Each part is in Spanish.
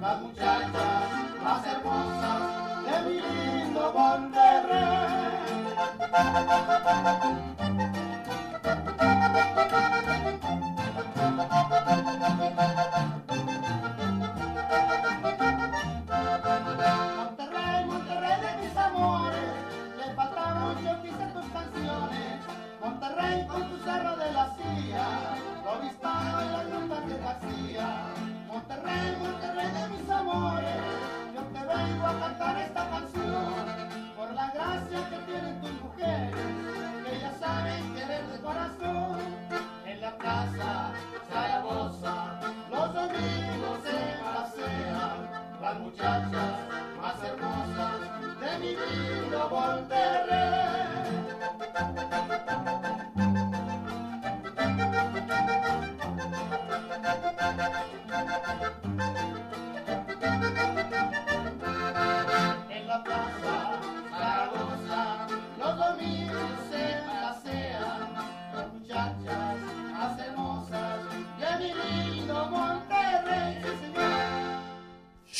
Las muchachas más hermosas de mi lindo Monterrey. Monterrey, Monterrey de mis amores, le cantaron yo tus canciones. Monterrey con tu Cerro de las Tías, el Obispado y las montañas de la Monterrey, Monterrey de mis amores, yo te vengo a cantar esta canción por la gracia que tienen tus mujeres, que ya saben querer de corazón. En la plaza Zaragoza, los domingos se pasean las muchachas más hermosas de mi lindo Monterrey.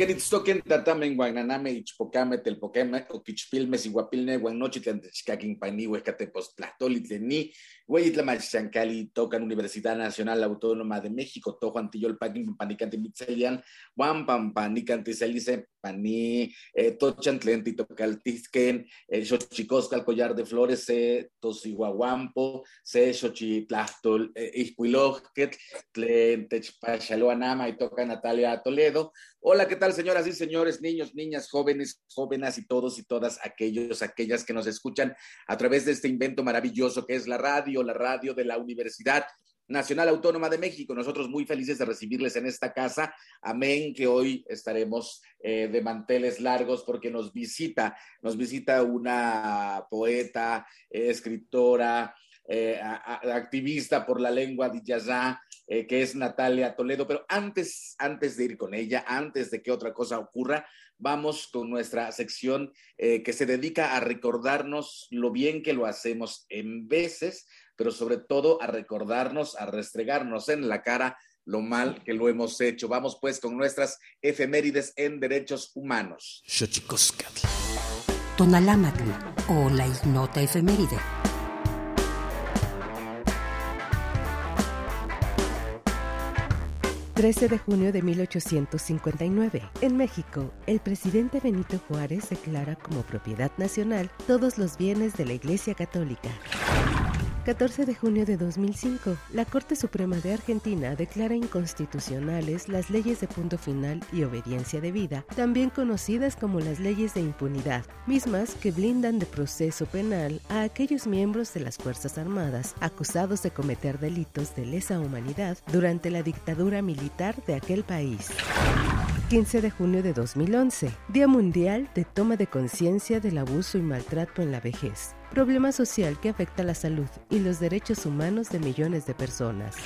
Queritztoquen tatamen guananame ichpocame telpocame oquichpilme siguapilne guanochitlan techcaquin pani huescatepos tlastoli tleni hueyitlamachchancali tocan Universidad Nacional Autónoma de México tojo antillol paquin panicante mitzelian guan pampanicante selice pani eh, tochan tlenti tocaltisquen eh, xochicoscal collar de flores se tosihuahuampo se xochitlastol eh, iscuilojquet tlen techpachaloanama y toca Natalia Toledo. Hola, ¿qué tal, señoras y señores, niños, niñas, jóvenes, jóvenes y todos y todas aquellos, aquellas que nos escuchan a través de este invento maravilloso que es la radio, la radio de la Universidad Nacional Autónoma de México. Nosotros muy felices de recibirles en esta casa. Amén, que hoy estaremos eh, de manteles largos porque nos visita, nos visita una poeta, escritora, eh, activista por la lengua de Yazá, eh, que es Natalia Toledo. Pero antes, antes de ir con ella, antes de que otra cosa ocurra, vamos con nuestra sección eh, que se dedica a recordarnos lo bien que lo hacemos en veces, pero sobre todo a recordarnos, a restregarnos en la cara lo mal que lo hemos hecho. Vamos pues con nuestras efemérides en derechos humanos. Tonalámatl o la ignota efeméride. 13 de junio de 1859. En México, el presidente Benito Juárez declara como propiedad nacional todos los bienes de la Iglesia Católica. 14 de junio de 2005, la Corte Suprema de Argentina declara inconstitucionales las leyes de punto final y obediencia debida, también conocidas como las leyes de impunidad, mismas que blindan de proceso penal a aquellos miembros de las Fuerzas Armadas acusados de cometer delitos de lesa humanidad durante la dictadura militar de aquel país. 15 de junio de 2011, Día Mundial de Toma de Conciencia del Abuso y Maltrato en la Vejez problema social que afecta la salud y los derechos humanos de millones de personas.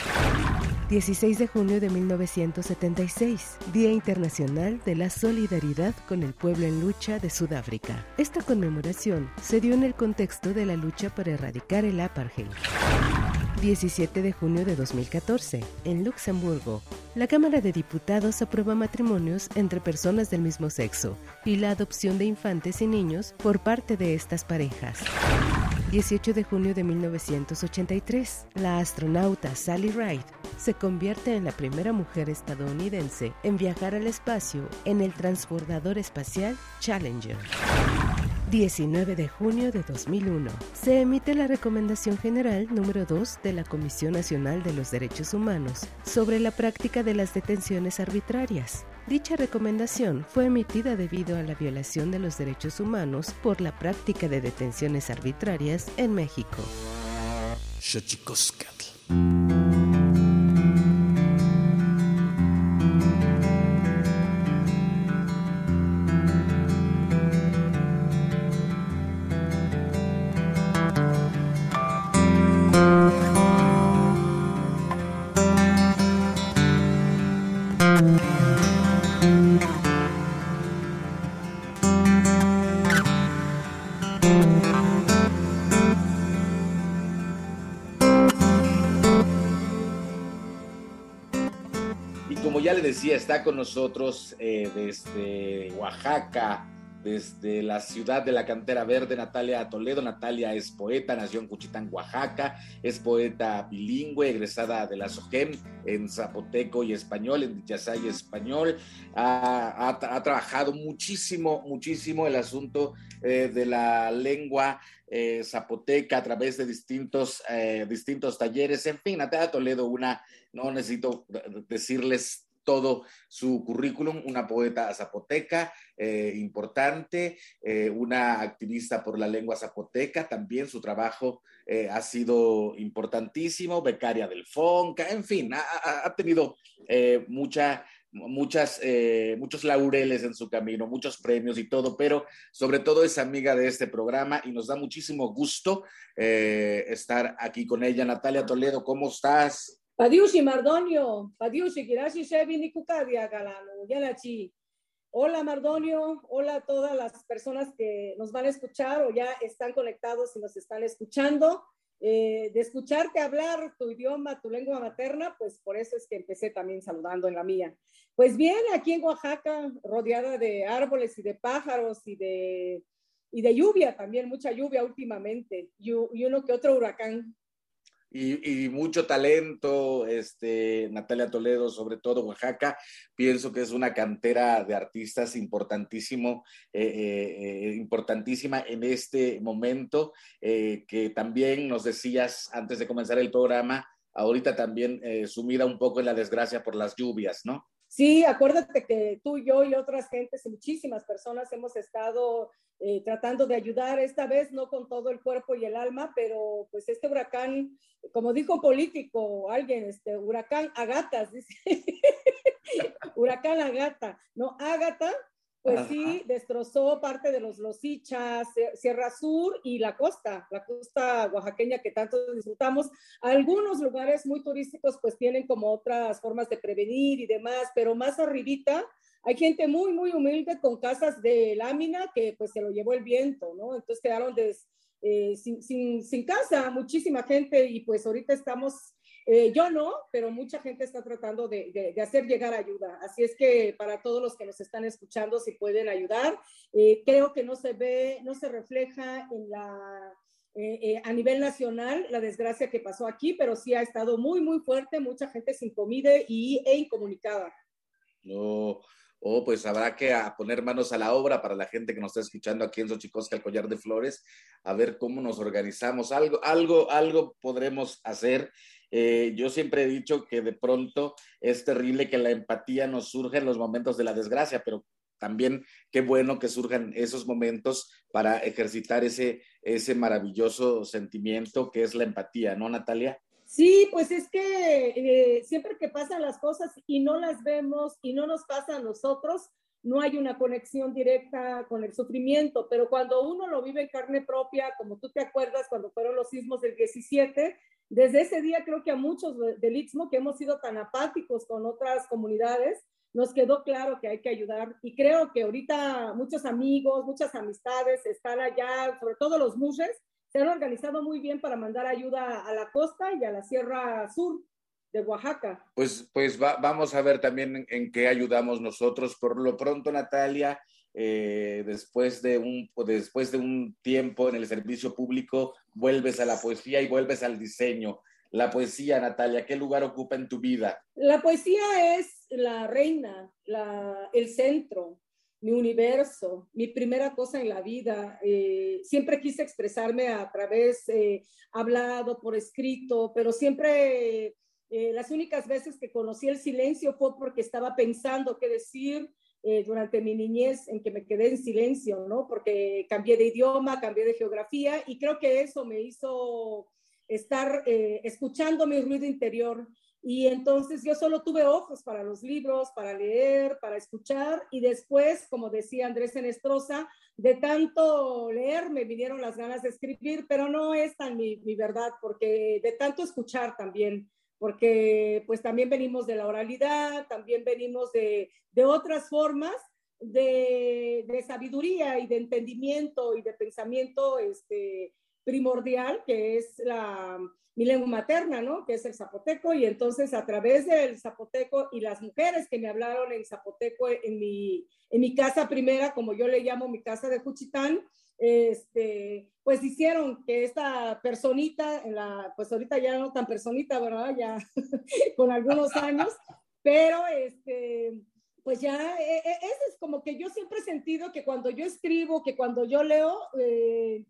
16 de junio de 1976, Día Internacional de la Solidaridad con el Pueblo en Lucha de Sudáfrica. Esta conmemoración se dio en el contexto de la lucha para erradicar el apartheid. 17 de junio de 2014, en Luxemburgo, la Cámara de Diputados aprueba matrimonios entre personas del mismo sexo y la adopción de infantes y niños por parte de estas parejas. 18 de junio de 1983, la astronauta Sally Ride se convierte en la primera mujer estadounidense en viajar al espacio en el transbordador espacial Challenger. 19 de junio de 2001. Se emite la Recomendación General número 2 de la Comisión Nacional de los Derechos Humanos sobre la práctica de las detenciones arbitrarias. Dicha recomendación fue emitida debido a la violación de los derechos humanos por la práctica de detenciones arbitrarias en México. Está con nosotros eh, desde Oaxaca, desde la ciudad de la cantera verde, Natalia Toledo. Natalia es poeta, nació en Cuchitán, Oaxaca, es poeta bilingüe, egresada de la SOGEM en zapoteco y español, en Dichasay español. Ha, trabajado muchísimo, muchísimo el asunto eh, de la lengua eh, zapoteca a través de distintos, distintos talleres. En fin, Natalia Toledo, una, no necesito decirles todo su currículum, una poeta zapoteca eh, importante, eh, una activista por la lengua zapoteca, también su trabajo eh, ha sido importantísimo, becaria del FONCA, en fin, ha, tenido mucha muchas, muchos laureles en su camino, muchos premios y todo, pero sobre todo es amiga de este programa y nos da muchísimo gusto estar aquí con ella. Natalia Toledo, ¿cómo estás? Padiushi Mardonio, Padiushi, Kirashi Shevi Nikukadia Galano, Yanachi. Hola Mardonio, hola a todas las personas que nos van a escuchar o ya están conectados y nos están escuchando. Eh, de escucharte hablar tu idioma, tu lengua materna, pues por eso es que empecé también saludando en la mía. Pues bien, aquí en Oaxaca, rodeada de árboles y de pájaros y de, y de lluvia también, mucha lluvia últimamente, y, y uno que otro huracán y, mucho talento, este, Natalia Toledo, sobre todo Oaxaca, pienso que es una cantera de artistas importantísimo, eh, eh, eh, importantísima en este momento, que también nos decías antes de comenzar el programa, ahorita también sumida un poco en la desgracia por las lluvias, ¿no? Sí, acuérdate que tú, yo y otras gentes, muchísimas personas hemos estado eh, tratando de ayudar, esta vez no con todo el cuerpo y el alma, pero pues este huracán, como dijo político alguien, este huracán Agatas, dice, huracán Agata, no, Agata pues sí, destrozó parte de los Losichas, Sierra Sur y la costa, la costa oaxaqueña que tanto disfrutamos. Algunos lugares muy turísticos pues tienen como otras formas de prevenir y demás, pero más arribita hay gente muy, muy humilde con casas de lámina que pues se lo llevó el viento, ¿no? Entonces quedaron eh, sin, sin, sin casa muchísima gente y pues ahorita estamos eh, yo no, pero mucha gente está tratando de, hacer llegar ayuda. Así es que para todos los que nos están escuchando, si pueden ayudar, eh, creo que no se ve, no se refleja en la, eh, a nivel nacional la desgracia que pasó aquí, pero sí ha estado muy, muy fuerte, mucha gente sin comida y, e incomunicada. No. Oh, pues habrá que poner manos a la obra para la gente que nos está escuchando aquí en Xochicosca, el collar de flores, a ver cómo nos organizamos. Algo, algo, algo podremos hacer eh, yo siempre he dicho que de pronto es terrible que la empatía nos surja en los momentos de la desgracia, pero también qué bueno que surjan esos momentos para ejercitar ese, ese maravilloso sentimiento que es la empatía, ¿no, Natalia? Sí, pues es que eh, siempre que pasan las cosas y no las vemos y no nos pasa a nosotros, no hay una conexión directa con el sufrimiento, pero cuando uno lo vive en carne propia, como tú te acuerdas cuando fueron los sismos del 17, desde ese día creo que a muchos del Istmo que hemos sido tan apáticos con otras comunidades, nos quedó claro que hay que ayudar. Y creo que ahorita muchos amigos, muchas amistades están allá, sobre todo los mushes, se han organizado muy bien para mandar ayuda a la costa y a la Sierra Sur de Oaxaca. Pues, pues vamos a ver también en, qué ayudamos nosotros. Por lo pronto, Natalia, eh, después, de un, después de un tiempo en el servicio público, vuelves a la poesía y vuelves al diseño. La poesía, Natalia, ¿qué lugar ocupa en tu vida? La poesía es la reina, la, el centro, mi universo, mi primera cosa en la vida. Eh, siempre quise expresarme a través, eh, hablado, por escrito, pero siempre eh, las únicas veces que conocí el silencio fue porque estaba pensando qué decir eh, durante mi niñez, en que me quedé en silencio, ¿no? Porque cambié de idioma, cambié de geografía y creo que eso me hizo estar eh, escuchando mi ruido interior. Y entonces yo solo tuve ojos para los libros, para leer, para escuchar y después, como decía Andrés Enestrosa, de tanto leer me vinieron las ganas de escribir, pero no es tan mi verdad, porque de tanto escuchar también porque pues también venimos de la oralidad, también venimos de, de otras formas de, de, sabiduría y de entendimiento y de pensamiento este, primordial, que es la, mi lengua materna, ¿no? Que es el zapoteco, y entonces a través del zapoteco y las mujeres que me hablaron en zapoteco en mi, en mi casa primera, como yo le llamo mi casa de Juchitán, este, pues hicieron que esta personita, en la, pues ahorita ya no tan personita, ¿verdad? Ya con algunos años, pero este, pues ya, e, e, ese es como que yo siempre he sentido que cuando yo escribo, que cuando yo leo, eh,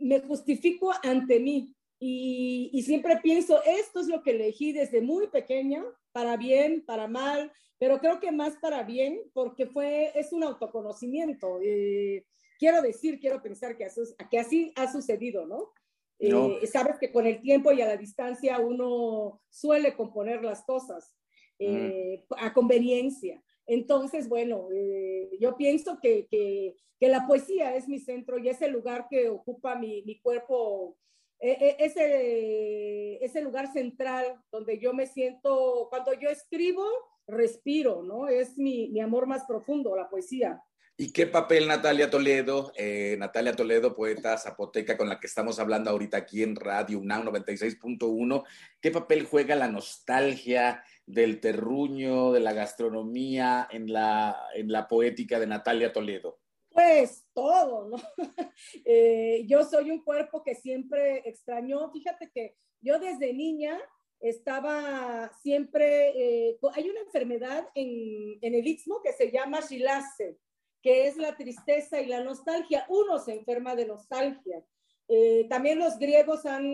me justifico ante mí. Y, y, siempre pienso, esto es lo que elegí desde muy pequeña, para bien, para mal, pero creo que más para bien, porque fue, es un autoconocimiento. Eh, quiero decir, quiero pensar que, que así ha sucedido, ¿no? Eh, sabes que con el tiempo y a la distancia uno suele componer las cosas eh, a conveniencia. Entonces, bueno, eh, yo pienso que, que, que, la poesía es mi centro y es el lugar que ocupa mi, mi cuerpo, ese, ese lugar central donde yo me siento, cuando yo escribo, respiro, ¿no? Es mi, mi amor más profundo, la poesía. ¿Y qué papel Natalia Toledo, eh, Natalia Toledo, poeta zapoteca con la que estamos hablando ahorita aquí en Radio UNAM 96.1, qué papel juega la nostalgia del terruño, de la gastronomía en la, en la poética de Natalia Toledo? Pues todo, ¿no? Eh, yo soy un cuerpo que siempre extrañó, fíjate que yo desde niña estaba siempre, eh, hay una enfermedad en, en el Istmo que se llama Shilase que es la tristeza y la nostalgia. Uno se enferma de nostalgia. Eh, también los griegos han,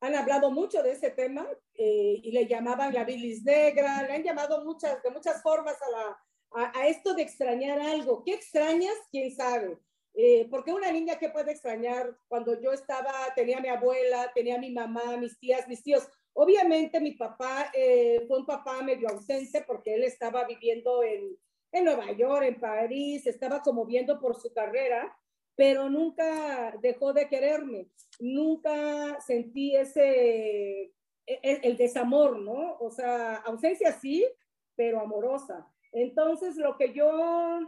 han hablado mucho de ese tema eh, y le llamaban la bilis negra, le han llamado muchas, de muchas formas a, a, esto de extrañar algo. ¿Qué extrañas? ¿Quién sabe? Eh, porque una niña que puede extrañar cuando yo estaba, tenía mi abuela, tenía mi mamá, mis tías, mis tíos. Obviamente mi papá fue un papá medio ausente porque él estaba viviendo en, en Nueva York, en París, estaba como viendo por su carrera, pero nunca dejó de quererme, nunca sentí ese, e, e, el, desamor, ¿no? O sea, ausencia sí, pero amorosa. Entonces, lo que yo,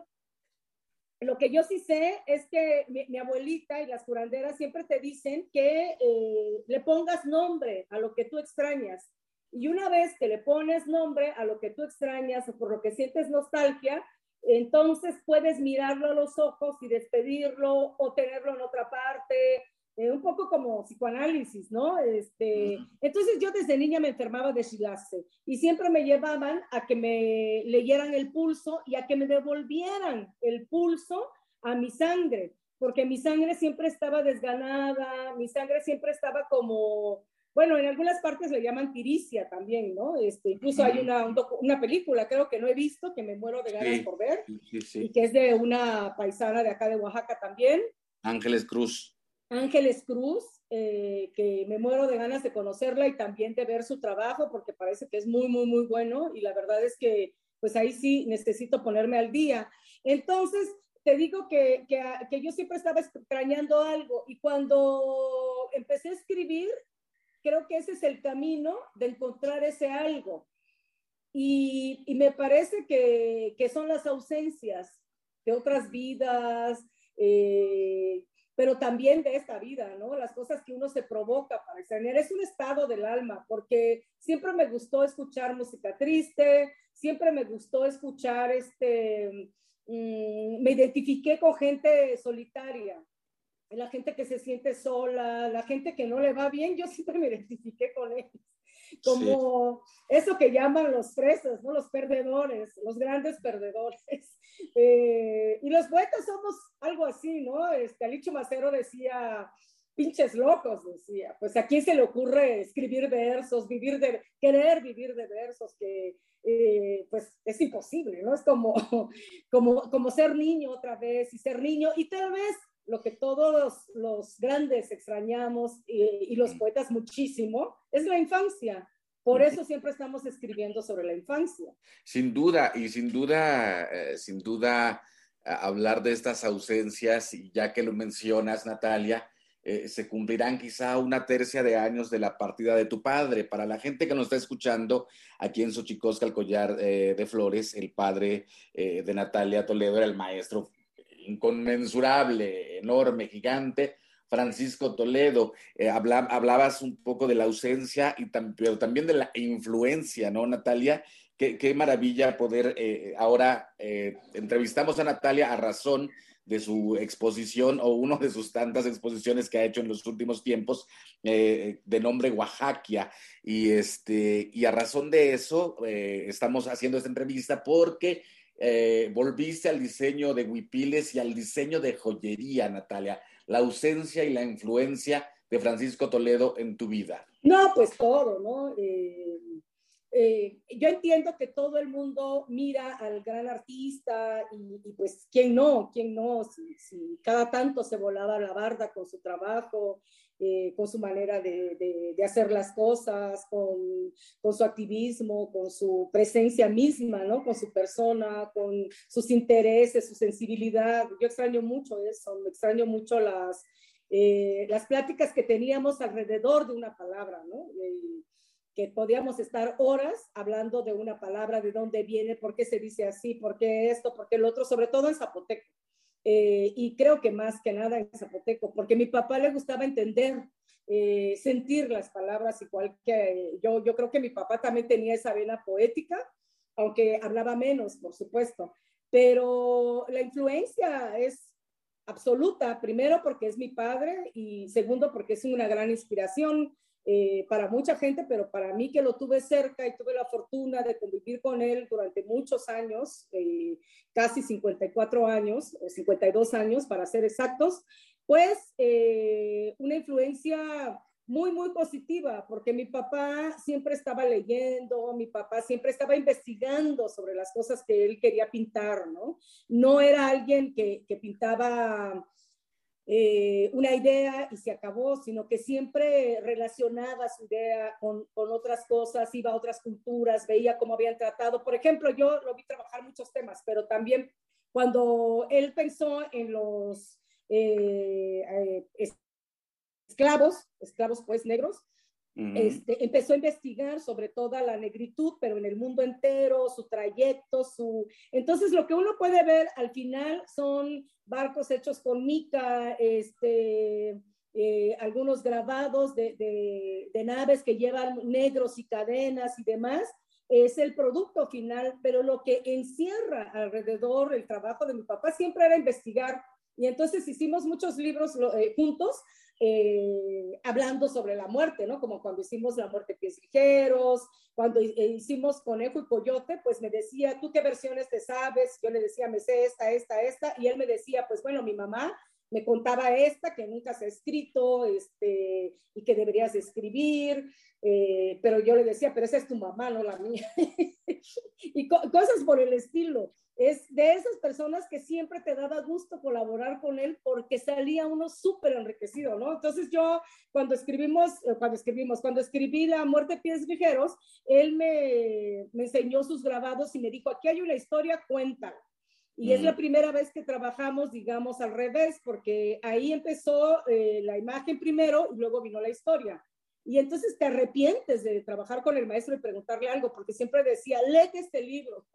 lo que yo sí sé es que mi, abuelita y las curanderas siempre te dicen que eh, le pongas nombre a lo que tú extrañas. Y una vez que le pones nombre a lo que tú extrañas o por lo que sientes nostalgia, entonces puedes mirarlo a los ojos y despedirlo o tenerlo en otra parte, eh, un poco como psicoanálisis, ¿no? Este, entonces yo desde niña me enfermaba de shilase y siempre me llevaban a que me leyeran el pulso y a que me devolvieran el pulso a mi sangre, porque mi sangre siempre estaba desganada, mi sangre siempre estaba como bueno, en algunas partes le llaman tiricia también, ¿no? Este, incluso hay una, una película, creo que no he visto, que me muero de ganas por ver, sí, sí, y que es de una paisana de acá de Oaxaca también. Ángeles Cruz. Ángeles Cruz, eh, que me muero de ganas de conocerla y también de ver su trabajo, porque parece que es muy, muy, muy bueno, y la verdad es que, pues ahí sí necesito ponerme al día. Entonces, te digo que, que, que yo siempre estaba extrañando algo, y cuando empecé a escribir, creo que ese es el camino de encontrar ese algo. Y, me parece que, son las ausencias de otras vidas, eh, pero también de esta vida, ¿no? Las cosas que uno se provoca para extrañar. Es un estado del alma, porque siempre me gustó escuchar música triste, siempre me gustó escuchar, este, mm, me identifiqué con gente solitaria, la gente que se siente sola, la gente que no le va bien, yo siempre me identifiqué con ellos como eso que llaman los fresas, ¿no? Los perdedores, los grandes perdedores. Eh, y los poetas somos algo así, ¿no? Este, Alicho Macero decía, pinches locos, decía, pues a quién se le ocurre escribir versos, vivir de, querer vivir de versos, que eh, pues es imposible, ¿no? Es como, como, como ser niño otra vez y ser niño y tal vez lo que todos los grandes extrañamos y, los poetas muchísimo es la infancia. Por eso siempre estamos escribiendo sobre la infancia. Sin duda, y sin duda, eh, sin duda, hablar de estas ausencias, y ya que lo mencionas, Natalia, eh, se cumplirán quizá una tercia de años de la partida de tu padre. Para la gente que nos está escuchando aquí en Xochicosca, el collar eh, de flores, el padre de Natalia Toledo era el maestro inconmensurable, enorme, gigante, Francisco Toledo. Eh, hablabas un poco de la ausencia, y pero también de la influencia, ¿no, Natalia? Qué, maravilla poder, eh, ahora eh, entrevistamos a Natalia a razón de su exposición o una de sus tantas exposiciones que ha hecho en los últimos tiempos de nombre Oaxaca. Y, este, y a razón de eso estamos haciendo esta entrevista porque eh, volviste al diseño de huipiles y al diseño de joyería, Natalia, la ausencia y la influencia de Francisco Toledo en tu vida. No, pues todo, ¿no? Eh, eh, yo entiendo que todo el mundo mira al gran artista y, pues, ¿quién no? ¿Quién no? Si, cada tanto se volaba la barda con su trabajo, eh, con su manera de, de, hacer las cosas, con, con, su activismo, con su presencia misma, ¿no? Con su persona, con sus intereses, su sensibilidad. Yo extraño mucho eso, me extraño mucho las, eh, las pláticas que teníamos alrededor de una palabra, ¿no? que podíamos estar horas hablando de una palabra, de dónde viene, por qué se dice así, por qué esto, por qué el otro, sobre todo en zapoteco. Eh, y creo que más que nada en zapoteco, porque a mi papá le gustaba entender, eh, sentir las palabras, igual que yo, yo creo que mi papá también tenía esa vena poética, aunque hablaba menos, por supuesto, pero la influencia es absoluta, primero porque es mi padre y segundo porque es una gran inspiración. Eh, para mucha gente, pero para mí que lo tuve cerca y tuve la fortuna de convivir con él durante muchos años, eh, casi 54 años, o 52 años para ser exactos, pues eh, una influencia muy, muy positiva, porque mi papá siempre estaba leyendo, mi papá siempre estaba investigando sobre las cosas que él quería pintar, ¿no? No era alguien que, que pintaba eh, una idea y se acabó, sino que siempre relacionaba su idea con, con, otras cosas, iba a otras culturas, veía cómo habían tratado. Por ejemplo, yo lo vi trabajar muchos temas, pero también cuando él pensó en los eh, eh, esclavos, esclavos pues negros, este, empezó a investigar sobre toda la negritud, pero en el mundo entero, su trayecto, su... Entonces, lo que uno puede ver al final son barcos hechos con mica, este, eh, algunos grabados de, de, naves que llevan negros y cadenas y demás, es el producto final, pero lo que encierra alrededor el trabajo de mi papá siempre era investigar. Y entonces hicimos muchos libros eh, juntos eh, hablando sobre la muerte, ¿no? Como cuando hicimos La muerte pies ligeros, cuando eh, hicimos Conejo y Coyote, pues me decía, ¿tú qué versiones te sabes? Yo le decía, me sé esta, esta, esta, y él me decía, pues bueno, mi mamá me contaba esta que nunca se ha escrito este, y que deberías escribir, eh, pero yo le decía, pero esa es tu mamá, no la mía. y cosas por el estilo es de esas personas que siempre te daba gusto colaborar con él porque salía uno súper enriquecido, ¿no? Entonces yo cuando escribimos, eh, cuando escribimos, cuando escribí La muerte de pies ligeros, él me, me enseñó sus grabados y me dijo, aquí hay una historia, cuéntala. Y es la primera vez que trabajamos, digamos, al revés, porque ahí empezó eh, la imagen primero y luego vino la historia. Y entonces te arrepientes de trabajar con el maestro y preguntarle algo, porque siempre decía, léete este libro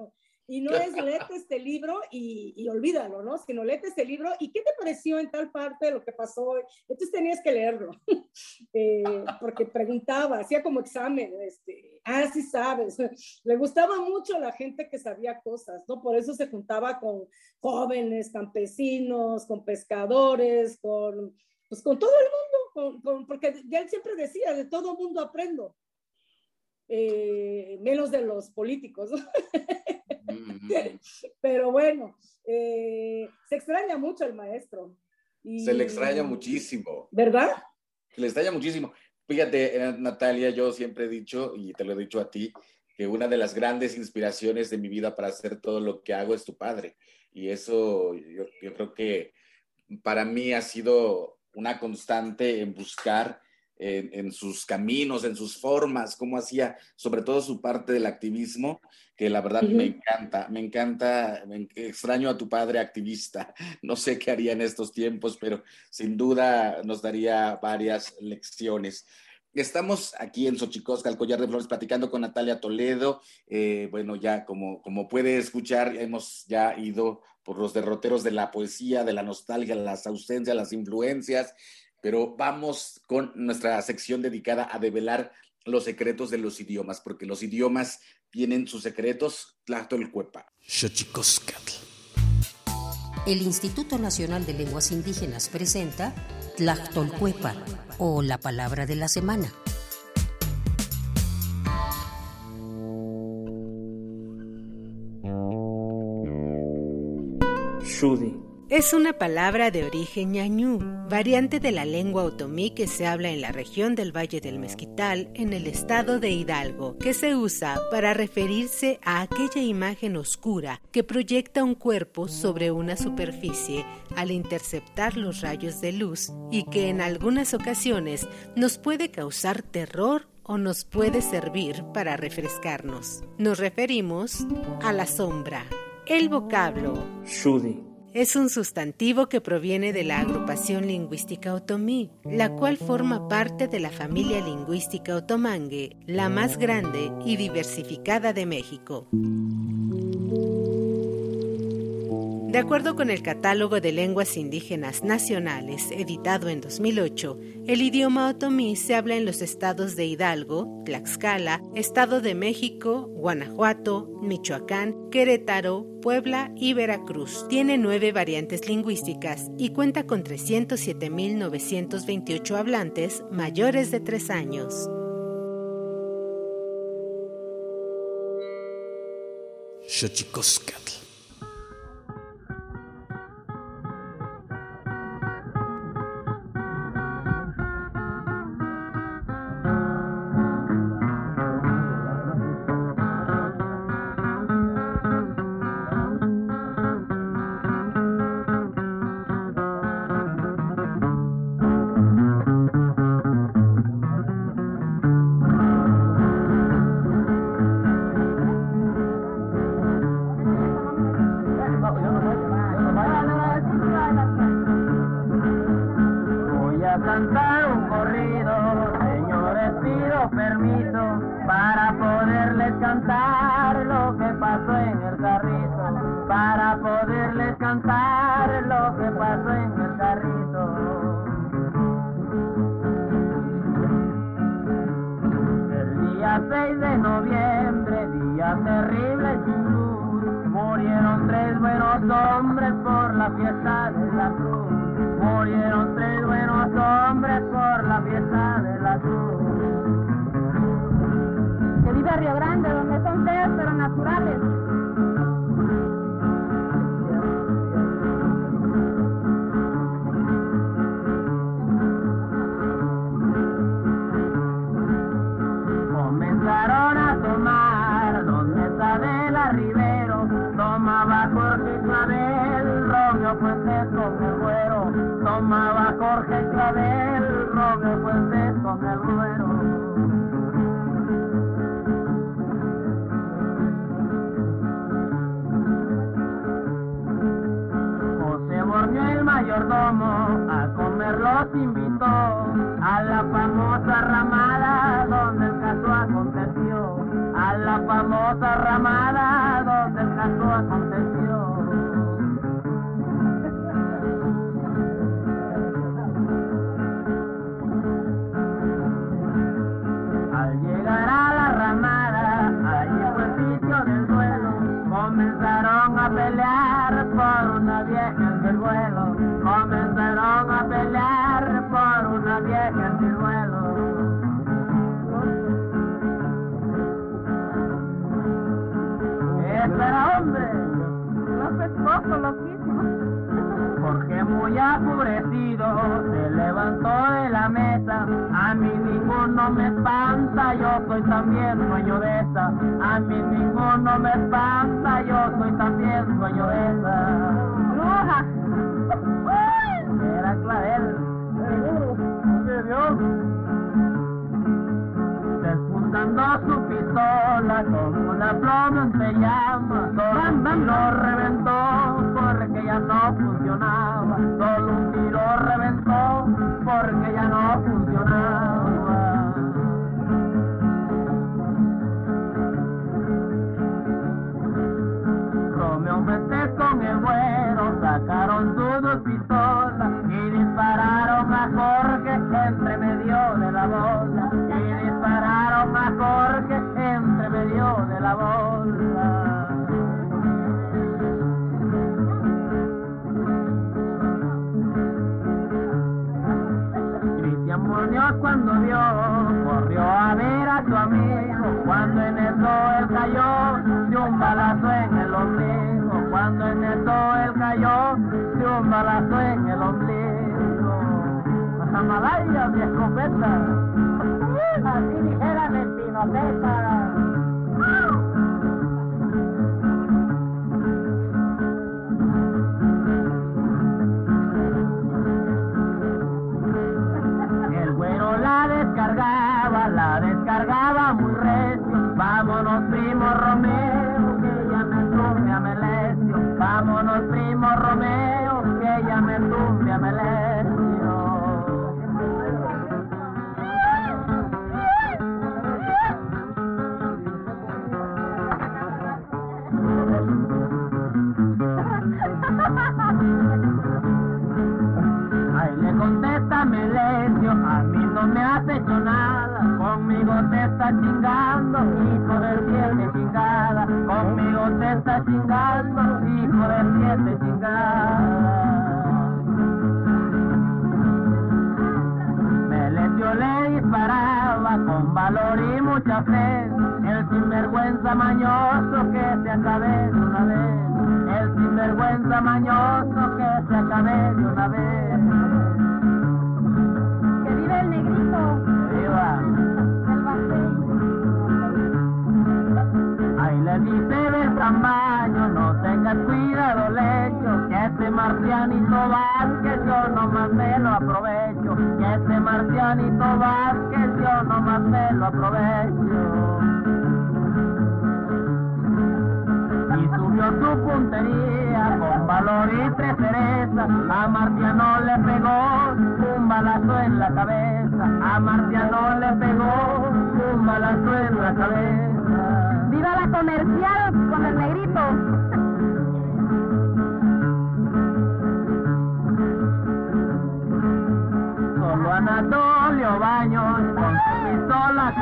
Y no es léete este libro y, y, olvídalo, ¿no? Sino léete este libro y qué te pareció en tal parte de lo que pasó. Entonces tenías que leerlo, eh, porque preguntaba, hacía como examen, este, ah, sí sabes. Le gustaba mucho a la gente que sabía cosas, ¿no? Por eso se juntaba con jóvenes, campesinos, con pescadores, con, pues con todo el mundo, con, porque ya él siempre decía, de todo mundo aprendo. Eh, menos de los políticos. Pero bueno, eh, se extraña mucho el maestro. se le extraña muchísimo. ¿Verdad? Se le extraña muchísimo. Fíjate, eh, Natalia, yo siempre he dicho, y te lo he dicho a ti, que una de las grandes inspiraciones de mi vida para hacer todo lo que hago es tu padre. Y eso yo, yo creo que para mí ha sido una constante en buscar en, sus caminos, en sus formas, cómo hacía, sobre todo su parte del activismo, que la verdad me encanta, me encanta, extraño a tu padre activista. No sé qué haría en estos tiempos, pero sin duda nos daría varias lecciones. Estamos aquí en Xochicosca, el Collar de Flores, platicando con Natalia Toledo. Eh, bueno, ya como, como puede escuchar, hemos ya ido por los derroteros de la poesía, de la nostalgia, las ausencias, las influencias, pero vamos con nuestra sección dedicada a develar los secretos de los idiomas, porque los idiomas tienen sus secretos, Tlachtolcuepa. El Instituto Nacional de Lenguas Indígenas presenta Tlachtolcuepa, o la palabra de la semana. Shudi es una palabra de origen ñañú, variante de la lengua otomí que se habla en la región del Valle del Mezquital, en el estado de Hidalgo, que se usa para referirse a aquella imagen oscura que proyecta un cuerpo sobre una superficie al interceptar los rayos de luz y que en algunas ocasiones nos puede causar terror o nos puede servir para refrescarnos. Nos referimos a la sombra. El vocablo Shudi es un sustantivo que proviene de la agrupación lingüística otomí, la cual forma parte de la familia lingüística otomangue, la más grande y diversificada de México. De acuerdo con el Catálogo de Lenguas Indígenas Nacionales, editado en 2008, el idioma otomí se habla en los estados de Hidalgo, Tlaxcala, Estado de México, Guanajuato, Michoacán, Querétaro, Puebla y Veracruz. Tiene nueve variantes lingüísticas y cuenta con 307.928 hablantes mayores de tres años. Pelear por una vieja del vuelo, comenzaron a pelear por una vieja del vuelo. Espera, hombre, no se poco loquísimo. Porque muy apurecido se levantó de la mesa. A mí ninguno me espanta, yo soy también dueño de esa. A mí ninguno me espanta, yo soy también dueño de esa. ¡Bruja! Era Clavel. ¡Qué Dios! despuntando su pistola como una ploma se llama. Solo un tiro reventó porque ya no funcionaba. Solo un tiro reventó porque ya no funcionaba. Con el güero sacaron sus dos pistolas y dispararon a Jorge entre medio de la bola y dispararon a Jorge entre medio de la bola. Cristian Muñoz cuando vio, corrió a ver a su amigo, cuando en eso él cayó, de un balazo en el ombligo, cuando en eso él cayó, de un balazo en el ombligo. Amalaya, mi escopeta, así dijeran el Pinoceta. Anatolio Baños con su pistola.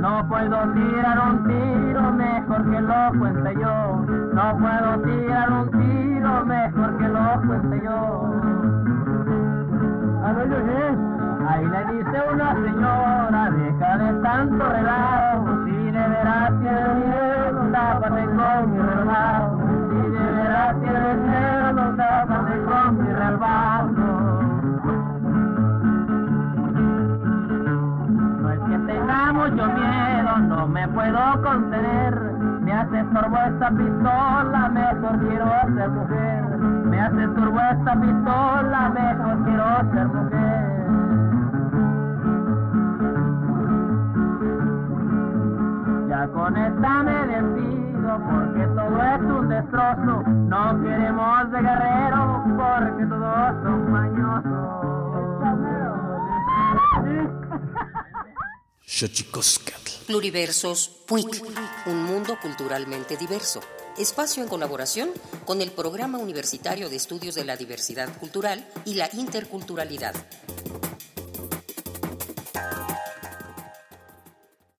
No puedo tirar un tiro mejor que lo cuente yo. No puedo tirar un tiro mejor que lo cuente yo. Ahí le dice una señora, deja de tanto relajo, si de veras tienes miedo, tápate con mi relajo. Si de veras tienes miedo, tápate con mi relajo. Mucho miedo, no me puedo contener. Me hace estorbo esta pistola, mejor quiero ser mujer. Me hace estorbo esta pistola, mejor quiero ser mujer. Ya con esta me despido porque todo es un destrozo. No queremos de guerrero porque todos son mañosos. Pluriversos PUIC, un mundo culturalmente diverso. espacio en colaboración con el Programa Universitario de Estudios de la Diversidad Cultural y la Interculturalidad.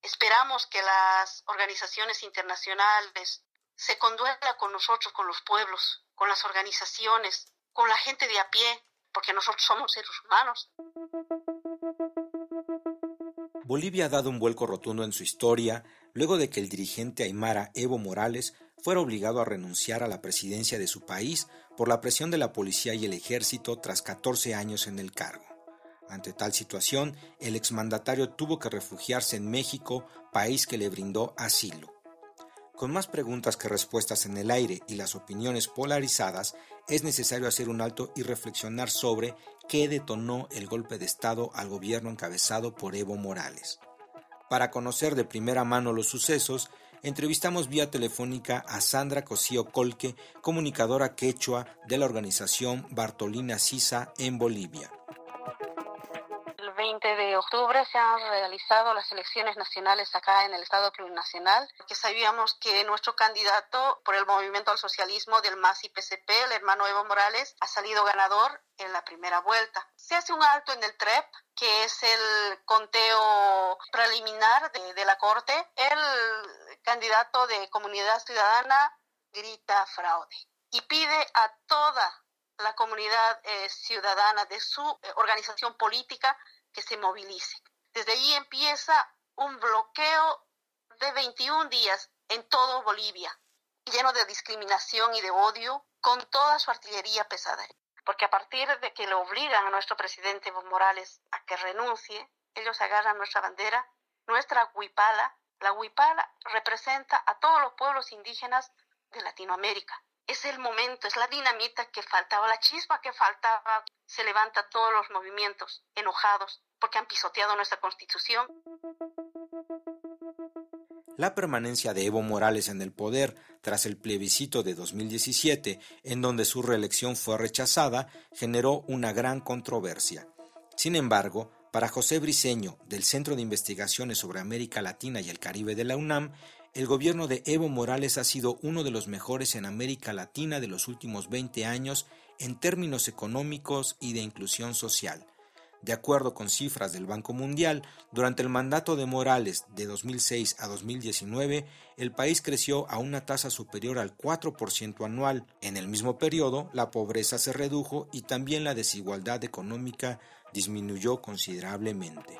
Esperamos que las organizaciones internacionales se conduela con nosotros, con los pueblos, con las organizaciones, con la gente de a pie, porque nosotros somos seres humanos. Bolivia ha dado un vuelco rotundo en su historia luego de que el dirigente aymara Evo Morales fuera obligado a renunciar a la presidencia de su país por la presión de la policía y el ejército tras 14 años en el cargo. Ante tal situación, el exmandatario tuvo que refugiarse en México, país que le brindó asilo. Con más preguntas que respuestas en el aire y las opiniones polarizadas, es necesario hacer un alto y reflexionar sobre qué detonó el golpe de Estado al gobierno encabezado por Evo Morales. Para conocer de primera mano los sucesos, entrevistamos vía telefónica a Sandra Cosío Colque, comunicadora quechua de la organización Bartolina Sisa en Bolivia. 20 de octubre se han realizado las elecciones nacionales acá en el Estado Plurinacional, que sabíamos que nuestro candidato por el movimiento al socialismo del MAS y PCP, el hermano Evo Morales, ha salido ganador en la primera vuelta. Se hace un alto en el TREP, que es el conteo preliminar de, de la Corte. El candidato de Comunidad Ciudadana grita fraude y pide a toda la comunidad eh, ciudadana de su eh, organización política que se movilice. Desde allí empieza un bloqueo de 21 días en todo Bolivia, lleno de discriminación y de odio, con toda su artillería pesada. Porque a partir de que le obligan a nuestro presidente Morales a que renuncie, ellos agarran nuestra bandera, nuestra huipala. La huipala representa a todos los pueblos indígenas de Latinoamérica. Es el momento, es la dinamita que faltaba, la chispa que faltaba. Se levanta todos los movimientos enojados porque han pisoteado nuestra constitución. La permanencia de Evo Morales en el poder tras el plebiscito de 2017, en donde su reelección fue rechazada, generó una gran controversia. Sin embargo, para José Briceño, del Centro de Investigaciones sobre América Latina y el Caribe de la UNAM, el gobierno de Evo Morales ha sido uno de los mejores en América Latina de los últimos 20 años en términos económicos y de inclusión social. De acuerdo con cifras del Banco Mundial, durante el mandato de Morales de 2006 a 2019, el país creció a una tasa superior al 4% anual. En el mismo periodo, la pobreza se redujo y también la desigualdad económica disminuyó considerablemente.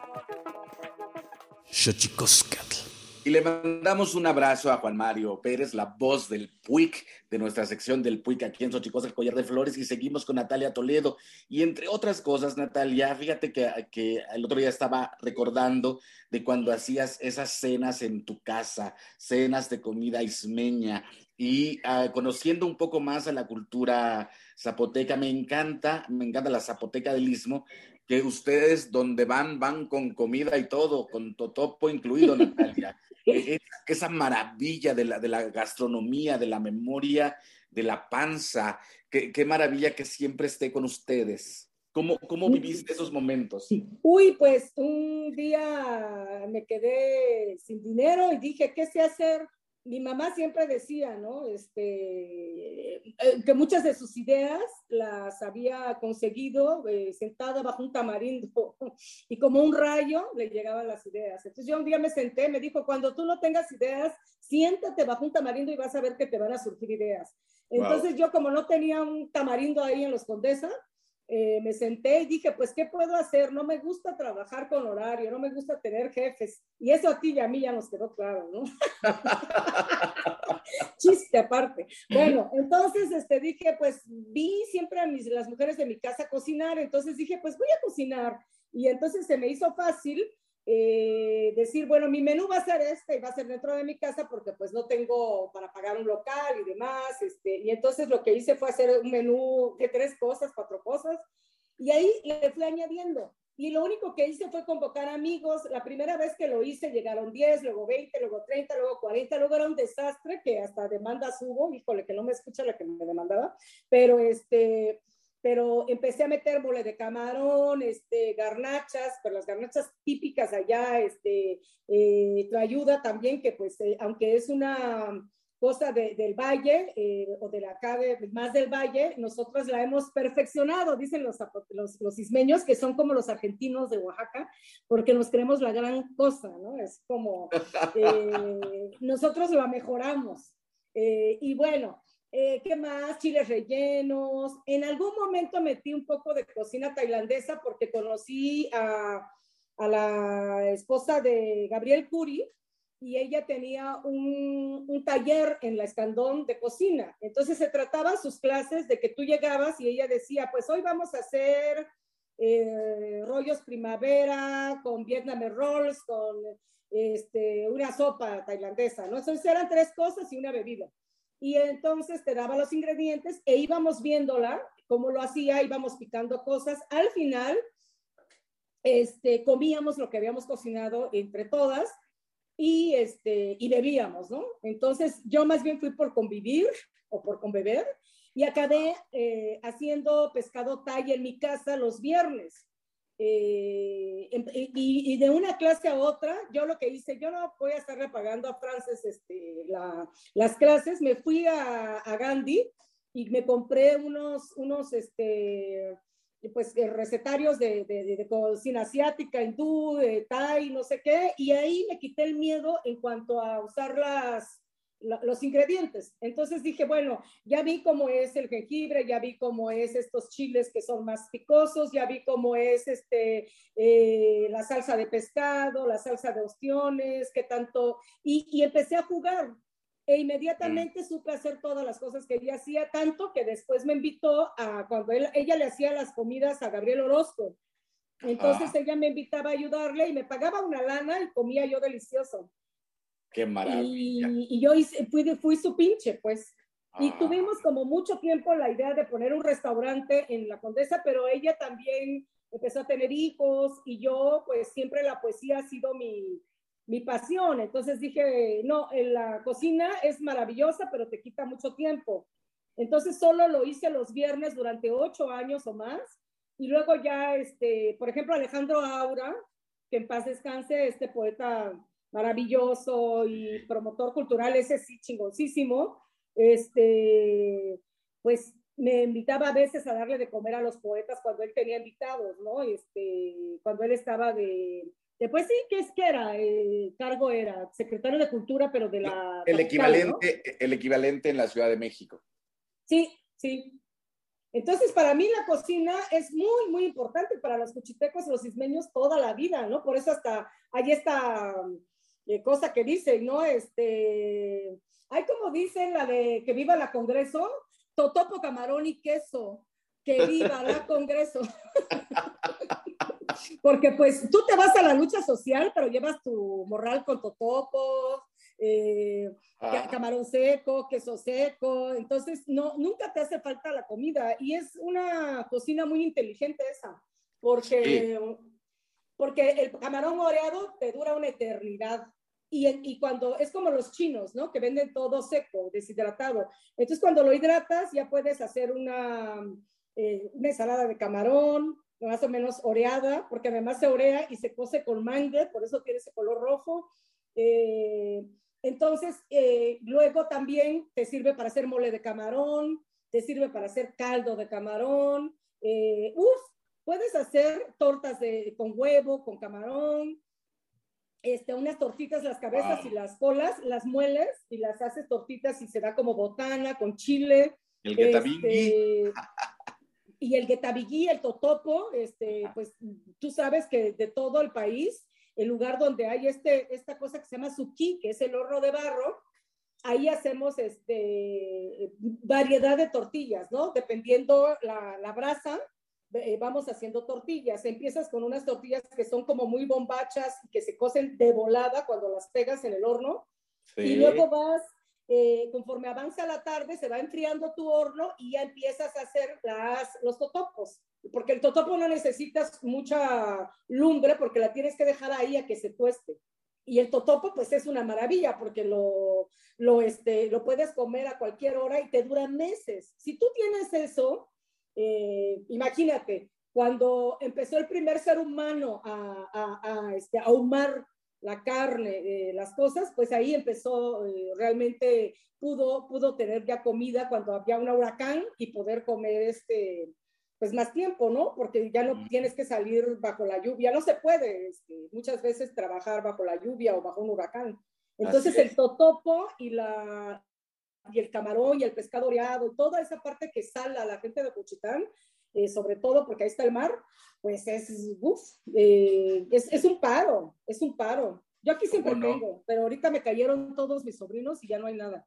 Y le mandamos un abrazo a Juan Mario Pérez, la voz del PUIC, de nuestra sección del PUIC aquí en Xochicosca, el Collar de Flores, y seguimos con Natalia Toledo. Y entre otras cosas, Natalia, fíjate que, que el otro día estaba recordando de cuando hacías esas cenas en tu casa, cenas de comida ismeña, y uh, conociendo un poco más a la cultura zapoteca, me encanta, me encanta la zapoteca del Istmo, que ustedes donde van, van con comida y todo, con totopo incluido, Natalia. Esa maravilla de la, de la gastronomía, de la memoria, de la panza, qué, qué maravilla que siempre esté con ustedes. ¿Cómo, ¿Cómo viviste esos momentos? Uy, pues un día me quedé sin dinero y dije, ¿qué sé hacer? Mi mamá siempre decía, ¿no? Este, eh, que muchas de sus ideas las había conseguido eh, sentada bajo un tamarindo y como un rayo le llegaban las ideas. Entonces yo un día me senté, me dijo, cuando tú no tengas ideas, siéntate bajo un tamarindo y vas a ver que te van a surgir ideas. Entonces wow. yo como no tenía un tamarindo ahí en los Condesa, eh, me senté y dije, pues, ¿qué puedo hacer? No me gusta trabajar con horario, no me gusta tener jefes. Y eso a ti y a mí ya nos quedó claro, ¿no? Chiste aparte. Bueno, entonces este, dije, pues vi siempre a mis, las mujeres de mi casa cocinar, entonces dije, pues voy a cocinar. Y entonces se me hizo fácil eh, decir, bueno, mi menú va a ser este y va a ser dentro de mi casa porque pues no tengo para pagar un local y demás. Este, y entonces lo que hice fue hacer un menú de tres cosas, cuatro cosas. Y ahí le fui añadiendo. Y lo único que hice fue convocar amigos. La primera vez que lo hice llegaron 10, luego 20, luego 30, luego 40, luego era un desastre que hasta demandas hubo. Híjole, que no me escucha la que me demandaba. Pero este, pero empecé a meter mole de camarón, este, garnachas, pero las garnachas típicas allá, este, eh, ayuda también, que pues, eh, aunque es una cosa de, del valle eh, o de la acá más del valle, nosotros la hemos perfeccionado, dicen los, los, los, ismeños, que son como los argentinos de Oaxaca, porque nos creemos la gran cosa, ¿no? Es como, eh, nosotros la mejoramos. Eh, y bueno, ¿qué más? Chiles rellenos. En algún momento metí un poco de cocina tailandesa porque conocí a, la esposa de Gabriel Curi, y ella tenía un, taller en la escandón de cocina. Entonces se trataba sus clases de que tú llegabas y ella decía, pues hoy vamos a hacer eh, rollos primavera con Vietnam rolls, con este, una sopa tailandesa, ¿no? Entonces eran tres cosas y una bebida. Y entonces te daba los ingredientes e íbamos viéndola, cómo lo hacía, íbamos picando cosas. Al final, este, comíamos lo que habíamos cocinado entre todas y, este, y bebíamos, ¿no? Entonces yo más bien fui por convivir o por conbeber y acabé eh, haciendo pescado talla en mi casa los viernes. Eh, y, y, de una clase a otra, yo lo que hice, yo no voy a estar repagando a Frances este, la, las clases, me fui a, a, Gandhi y me compré unos, unos este, pues eh, recetarios de, de, cocina asiática, hindú, de thai, no sé qué, y ahí me quité el miedo en cuanto a usar las, los ingredientes. Entonces dije, bueno, ya vi cómo es el jengibre, ya vi cómo es estos chiles que son más picosos, ya vi cómo es este, eh, la salsa de pescado, la salsa de ostiones, qué tanto, y, y empecé a jugar e inmediatamente supe hacer todas las cosas que ella hacía, tanto que después me invitó a cuando ella le hacía las comidas a Gabriel Orozco. Entonces ah. ella me invitaba a ayudarle y me pagaba una lana y comía yo delicioso. Qué maravilla. Y, yo hice, fui, fui su pinche, pues. Y ah. tuvimos como mucho tiempo la idea de poner un restaurante en la Condesa, pero ella también empezó a tener hijos y yo, pues siempre la poesía ha sido mi, mi pasión. Entonces dije, no, en la cocina es maravillosa, pero te quita mucho tiempo. Entonces solo lo hice los viernes durante ocho años o más. Y luego ya, este, por ejemplo, Alejandro Aura, que en paz descanse, este poeta maravilloso y promotor cultural, ese sí chingoncísimo, este, pues me invitaba a veces a darle de comer a los poetas cuando él tenía invitados, ¿no? Este, cuando él estaba de, Después sí, ¿qué es que era? El cargo era secretario de Cultura, pero de la... El equivalente, el equivalente en la Ciudad de México. Sí, sí. Entonces, para mí la cocina es muy, muy importante para los cuchitecos, los ismeños, toda la vida, ¿no? Por eso hasta hay esta eh, cosa que dicen, ¿no? Este, hay como dicen la de que viva la Congreso, totopo, camarón y queso, que viva la Congreso. Porque pues tú te vas a la lucha social, pero llevas tu morral con totopos, eh, ah. camarón seco, queso seco, entonces no, nunca te hace falta la comida y es una cocina muy inteligente esa, porque, porque el camarón oreado te dura una eternidad. Y, cuando es como los chinos, ¿no? Que venden todo seco, deshidratado. Entonces, cuando lo hidratas, ya puedes hacer una, eh, una ensalada de camarón, más o menos oreada, porque además se orea y se cose con mangue, por eso tiene ese color rojo. Eh, entonces, eh, luego también te sirve para hacer mole de camarón, te sirve para hacer caldo de camarón. Eh, uf, puedes hacer tortas de, con huevo, con camarón, este, unas tortitas, las cabezas y las colas, las mueles y las haces tortitas y se da como botana con chile. El este, y el guetabigui, el totopo, este, pues tú sabes que de todo el país, el lugar donde hay este, esta cosa que se llama suki, que es el horno de barro, ahí hacemos este, variedad de tortillas, ¿no? Dependiendo la, la brasa, eh, vamos haciendo tortillas. Empiezas con unas tortillas que son como muy bombachas, que se cocen de volada cuando las pegas en el horno. Y luego vas eh, conforme avanza la tarde, se va enfriando tu horno y ya empiezas a hacer las, los totopos, porque el totopo no necesitas mucha lumbre porque la tienes que dejar ahí a que se tueste. Y el totopo pues es una maravilla porque lo, lo, este, lo puedes comer a cualquier hora y te dura meses. Si tú tienes eso, eh, imagínate, cuando empezó el primer ser humano a, a, a, este, ahumar la carne, eh, las cosas, pues ahí empezó eh, realmente pudo, pudo tener ya comida cuando había un huracán y poder comer este, pues más tiempo, ¿no? Porque ya no tienes que salir bajo la lluvia, no se puede este, muchas veces trabajar bajo la lluvia o bajo un huracán. Entonces el totopo y la y el camarón y el pescado oreado, toda esa parte que sale a la gente de Cuchitán, eh, sobre todo porque ahí está el mar, pues es, eh, es, es, un paro, es un paro. Yo aquí siempre tengo, pero ahorita me cayeron todos mis sobrinos y ya no hay nada.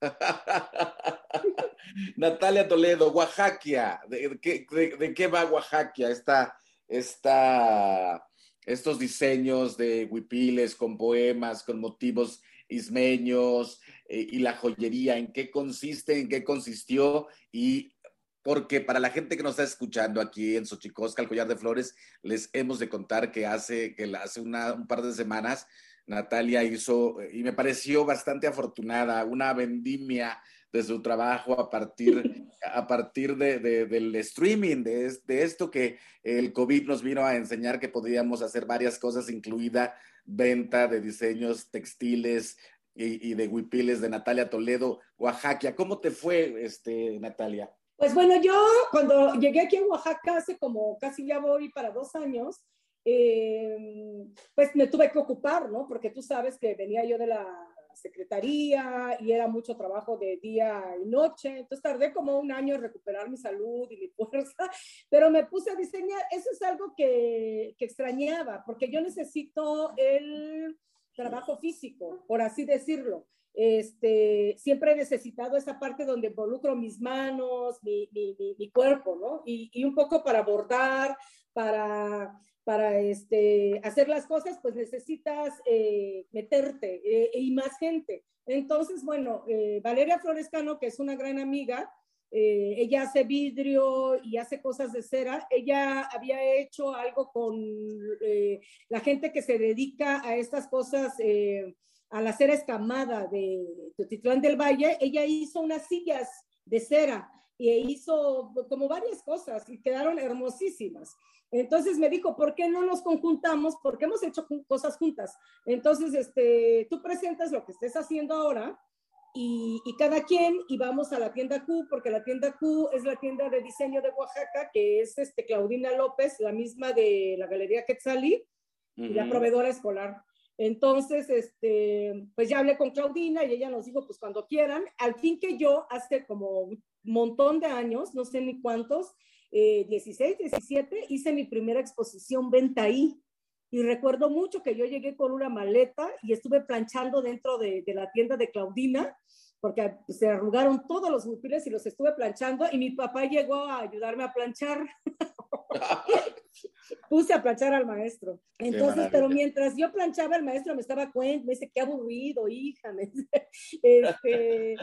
Natalia Toledo, Oaxaca, ¿de, qué va Oaxaca? Esta, esta, estos diseños de huipiles con poemas, con motivos ismeños eh, y la joyería, ¿en qué consiste, en qué consistió y porque para la gente que nos está escuchando aquí en Xochicosca, el collar de flores, les hemos de contar que hace, que hace un par de semanas Natalia hizo, y me pareció bastante afortunada, una vendimia de su trabajo a partir, a partir de, del streaming, de, de, esto que el COVID nos vino a enseñar que podíamos hacer varias cosas, incluida venta de diseños textiles y, de huipiles de Natalia Toledo, Oaxaca. ¿Cómo te fue, este, Natalia? Pues bueno, yo cuando llegué aquí a Oaxaca hace como casi ya voy para dos años, eh, pues me tuve que ocupar, ¿no? Porque tú sabes que venía yo de la secretaría y era mucho trabajo de día y noche, entonces tardé como un año en recuperar mi salud y mi fuerza, pero me puse a diseñar, eso es algo que, que extrañaba, porque yo necesito el trabajo físico, por así decirlo. Este, siempre he necesitado esa parte donde involucro mis manos, mi, mi, mi, cuerpo, ¿no? Y, y, un poco para bordar, para, para este, hacer las cosas, pues necesitas eh, meterte eh, y más gente. Entonces, bueno, eh, Valeria Florescano, que es una gran amiga, ella hace vidrio y hace cosas de cera. Ella había hecho algo con la gente que se dedica a estas cosas a la cera escamada de Totitlán del Valle, ella hizo unas sillas de cera y hizo como varias cosas y quedaron hermosísimas. Entonces me dijo, ¿por qué no nos conjuntamos? Porque hemos hecho cosas juntas. Entonces, este, tú presentas lo que estés haciendo ahora y, y, cada quien y vamos a la tienda Q, porque la tienda Q es la tienda de diseño de Oaxaca, que es este, Claudina López, la misma de la Galería Quetzalí, y la proveedora escolar. Entonces, este, pues ya hablé con Claudina y ella nos dijo, pues cuando quieran, al fin que yo hace como montón de años, no sé ni cuántos, 16, eh, 17, hice mi primera exposición venta ahí. Y recuerdo mucho que yo llegué con una maleta y estuve planchando dentro de, de la tienda de Claudina, porque se arrugaron todos los huipiles y los estuve planchando y mi papá llegó a ayudarme a planchar. puse a planchar al maestro. Entonces, pero mientras yo planchaba, el maestro me estaba cuenta, me dice, qué aburrido, hija, me este,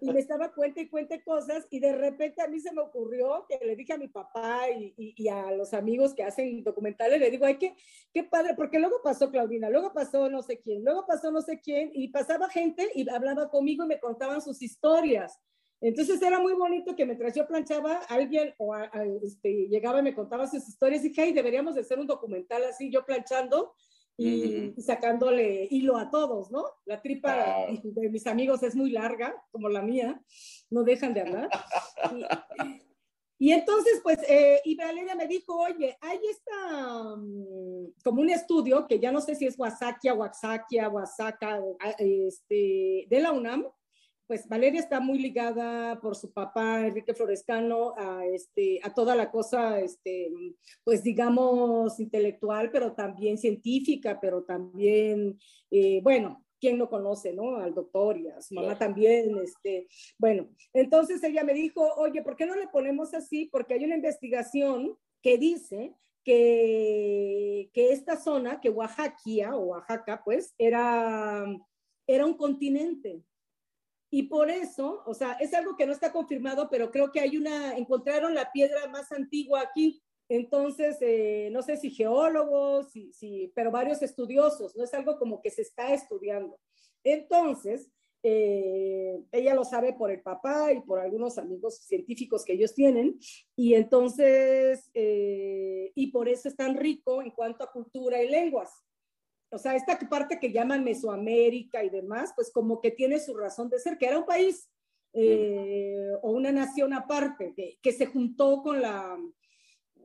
y me estaba cuenta y cuente cosas, y de repente a mí se me ocurrió que le dije a mi papá y, y, a los amigos que hacen documentales, le digo, ay, qué, qué padre, porque luego pasó Claudina, luego pasó no sé quién, luego pasó no sé quién, y pasaba gente y hablaba conmigo y me contaban sus historias. Entonces era muy bonito que mientras yo planchaba, alguien o este, llegaba y me contaba sus historias y dije, ay, deberíamos de hacer un documental así, yo planchando y, sacándole hilo a todos, ¿no? La tripa de mis amigos es muy larga, como la mía, no dejan de hablar. Y, entonces, pues, eh, y Valeria me dijo, oye, ahí está mm, como un estudio, que ya no sé si es Wasakia, Oaxaca, Oaxaca, este, de la UNAM, pues Valeria está muy ligada por su papá, Enrique Florescano, a, este, a toda la cosa, este, pues digamos, intelectual, pero también científica, pero también, eh, bueno, ¿quién no conoce, no? Al doctor y a su mamá también, este, bueno, entonces ella me dijo, oye, ¿por qué no le ponemos así? Porque hay una investigación que dice que, que esta zona, que Oaxaca, o Oaxaca, pues, era, era un continente, y por eso, o sea, es algo que no está confirmado, pero creo que hay una, encontraron la piedra más antigua aquí. Entonces, eh, no sé si geólogos, si, pero varios estudiosos, no es algo como que se está estudiando. Entonces, eh, ella lo sabe por el papá y por algunos amigos científicos que ellos tienen, y entonces, eh, y por eso es tan rico en cuanto a cultura y lenguas. O sea, esta parte que llaman Mesoamérica y demás, pues como que tiene su razón de ser, que era un país eh, o una nación aparte, que, que, se juntó con la,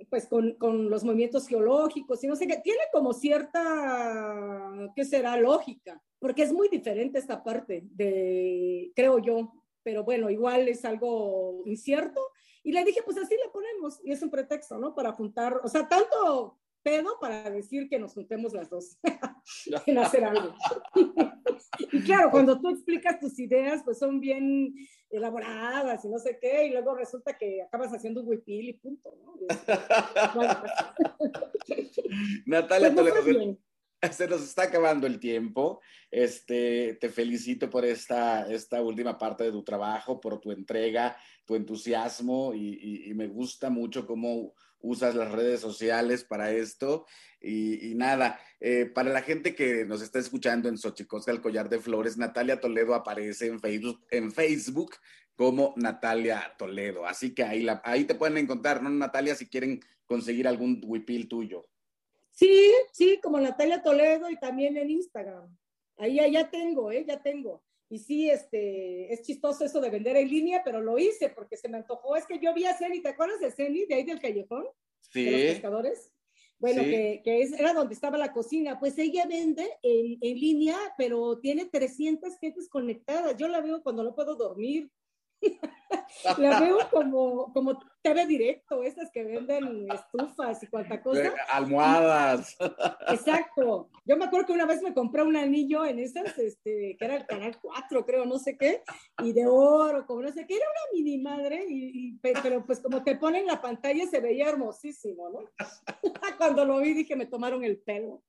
pues con, con, los movimientos geológicos y no sé qué, tiene como cierta, ¿qué será? Lógica, porque es muy diferente esta parte de, creo yo, pero bueno, igual es algo incierto. Y le dije, pues así le ponemos, y es un pretexto, ¿no? Para juntar, o sea, tanto pedo para decir que nos juntemos las dos en hacer algo. y claro, cuando tú explicas tus ideas, pues son bien elaboradas y no sé qué, y luego resulta que acabas haciendo un huipil y punto, ¿no? Natalia pues Toledo, se nos está acabando el tiempo. Este, te felicito por esta, esta última parte de tu trabajo, por tu entrega, tu entusiasmo y, y me gusta mucho cómo usas las redes sociales para esto. Y, nada, eh, para la gente que nos está escuchando en Xochicosca, el collar de flores, Natalia Toledo aparece en Facebook, en Facebook como Natalia Toledo. Así que ahí, ahí te pueden encontrar, ¿no, Natalia? Si quieren conseguir algún huipil tuyo. Sí, sí, como Natalia Toledo y también en Instagram. Ahí ya tengo, ¿eh? Ya tengo. Y sí, este, es chistoso eso de vender en línea, pero lo hice porque se me antojó. Es que yo vi a Ceni, ¿te acuerdas de Ceni, de ahí del callejón? Sí. De los pescadores. Bueno, que, que es, era donde estaba la cocina. Pues ella vende en, en, línea, pero tiene 300 gentes conectadas. Yo la veo cuando no puedo dormir. la veo como, como TV directo, esas que venden estufas y cuanta cosa. Almohadas. Exacto. Yo me acuerdo que una vez me compré un anillo en esas, este, que era el canal 4, creo, no sé qué, y de oro, como no sé qué, era una mini madre, y, pero pues como te ponen la pantalla se veía hermosísimo, ¿no? Cuando lo vi dije, me tomaron el pelo.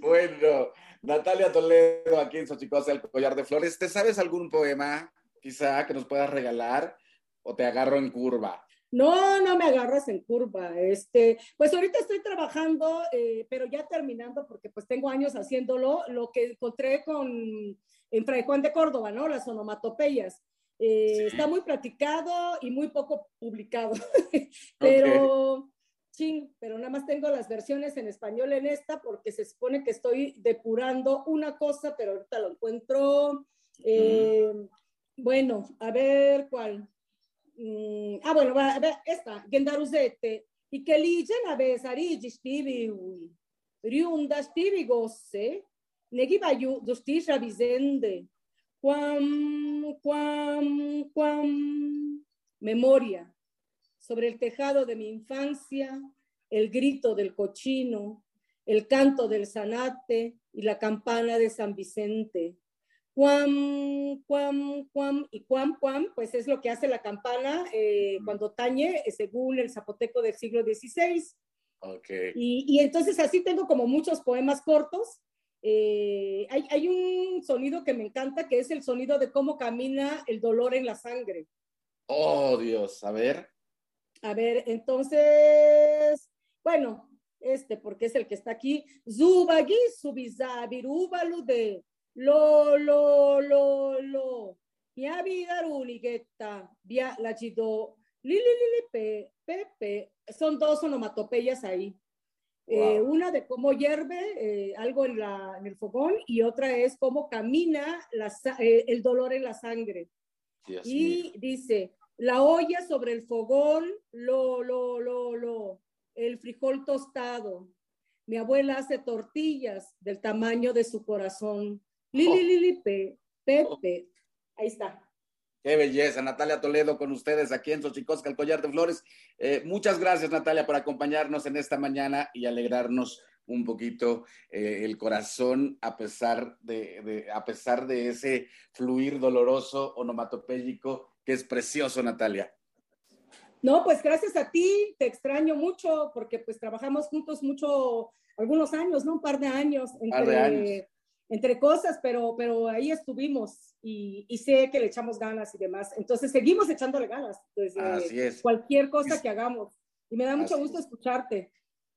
Bueno, Natalia Toledo, aquí en Xochicosa, el collar de flores, ¿te sabes algún poema quizá que nos puedas regalar o te agarro en curva? No, no me agarras en curva. Este, pues ahorita estoy trabajando, eh, pero ya terminando porque pues tengo años haciéndolo, lo que encontré con en Fray Juan de Córdoba, ¿no? Las onomatopeyas. Eh, sí. Está muy platicado y muy poco publicado, pero okay. sí, pero nada más tengo las versiones en español en esta porque se supone que estoy depurando una cosa, pero ahorita lo encuentro. Eh, mm. Bueno, a ver cuál. Mm, ah, bueno, a ver, esta, Gendaruzete. Y que ligen a vez arigi stivi riunda stivi gosse, negi bayu justisha visende. Quam, quam, quam. Memoria. Sobre el tejado de mi infancia, el grito del cochino, el canto del zanate y la campana de San Vicente cuam, cuam, cuam y cuam, cuam, pues es lo que hace la campana eh, cuando tañe, eh, según el zapoteco del siglo XVI. Okay. Y, y, entonces así tengo como muchos poemas cortos. Eh, hay, hay, un sonido que me encanta, que es el sonido de cómo camina el dolor en la sangre. Oh, Dios, a ver. A ver, entonces, bueno, este, porque es el que está aquí. Zubagi, subizabirubalu de lo, lo, lo, lo. Mia via la chito, li, li, li, pe, pe, pe. Son dos onomatopeyas ahí. Wow. Eh, una de cómo hierve eh, algo en, la, en, el fogón y otra es cómo camina la, eh, el dolor en la sangre. Dios y mío. dice, la olla sobre el fogón, lo, lo, lo, lo, el frijol tostado. Mi abuela hace tortillas del tamaño de su corazón. Lili, Lili, Pe, Pepe. Ahí está. Qué belleza, Natalia Toledo con ustedes aquí en Xochicosca, el Collar de Flores. Eh, muchas gracias, Natalia, por acompañarnos en esta mañana y alegrarnos un poquito eh, el corazón a pesar de, de, a pesar de ese fluir doloroso onomatopéyico que es precioso, Natalia. No, pues gracias a ti, te extraño mucho porque pues trabajamos juntos mucho, algunos años, ¿no? Un par de años. Un par de años entre cosas, pero, pero ahí estuvimos y, y, sé que le echamos ganas y demás. Entonces seguimos echándole ganas desde Así es. cualquier cosa que hagamos. Y me da mucho Así gusto es. escucharte.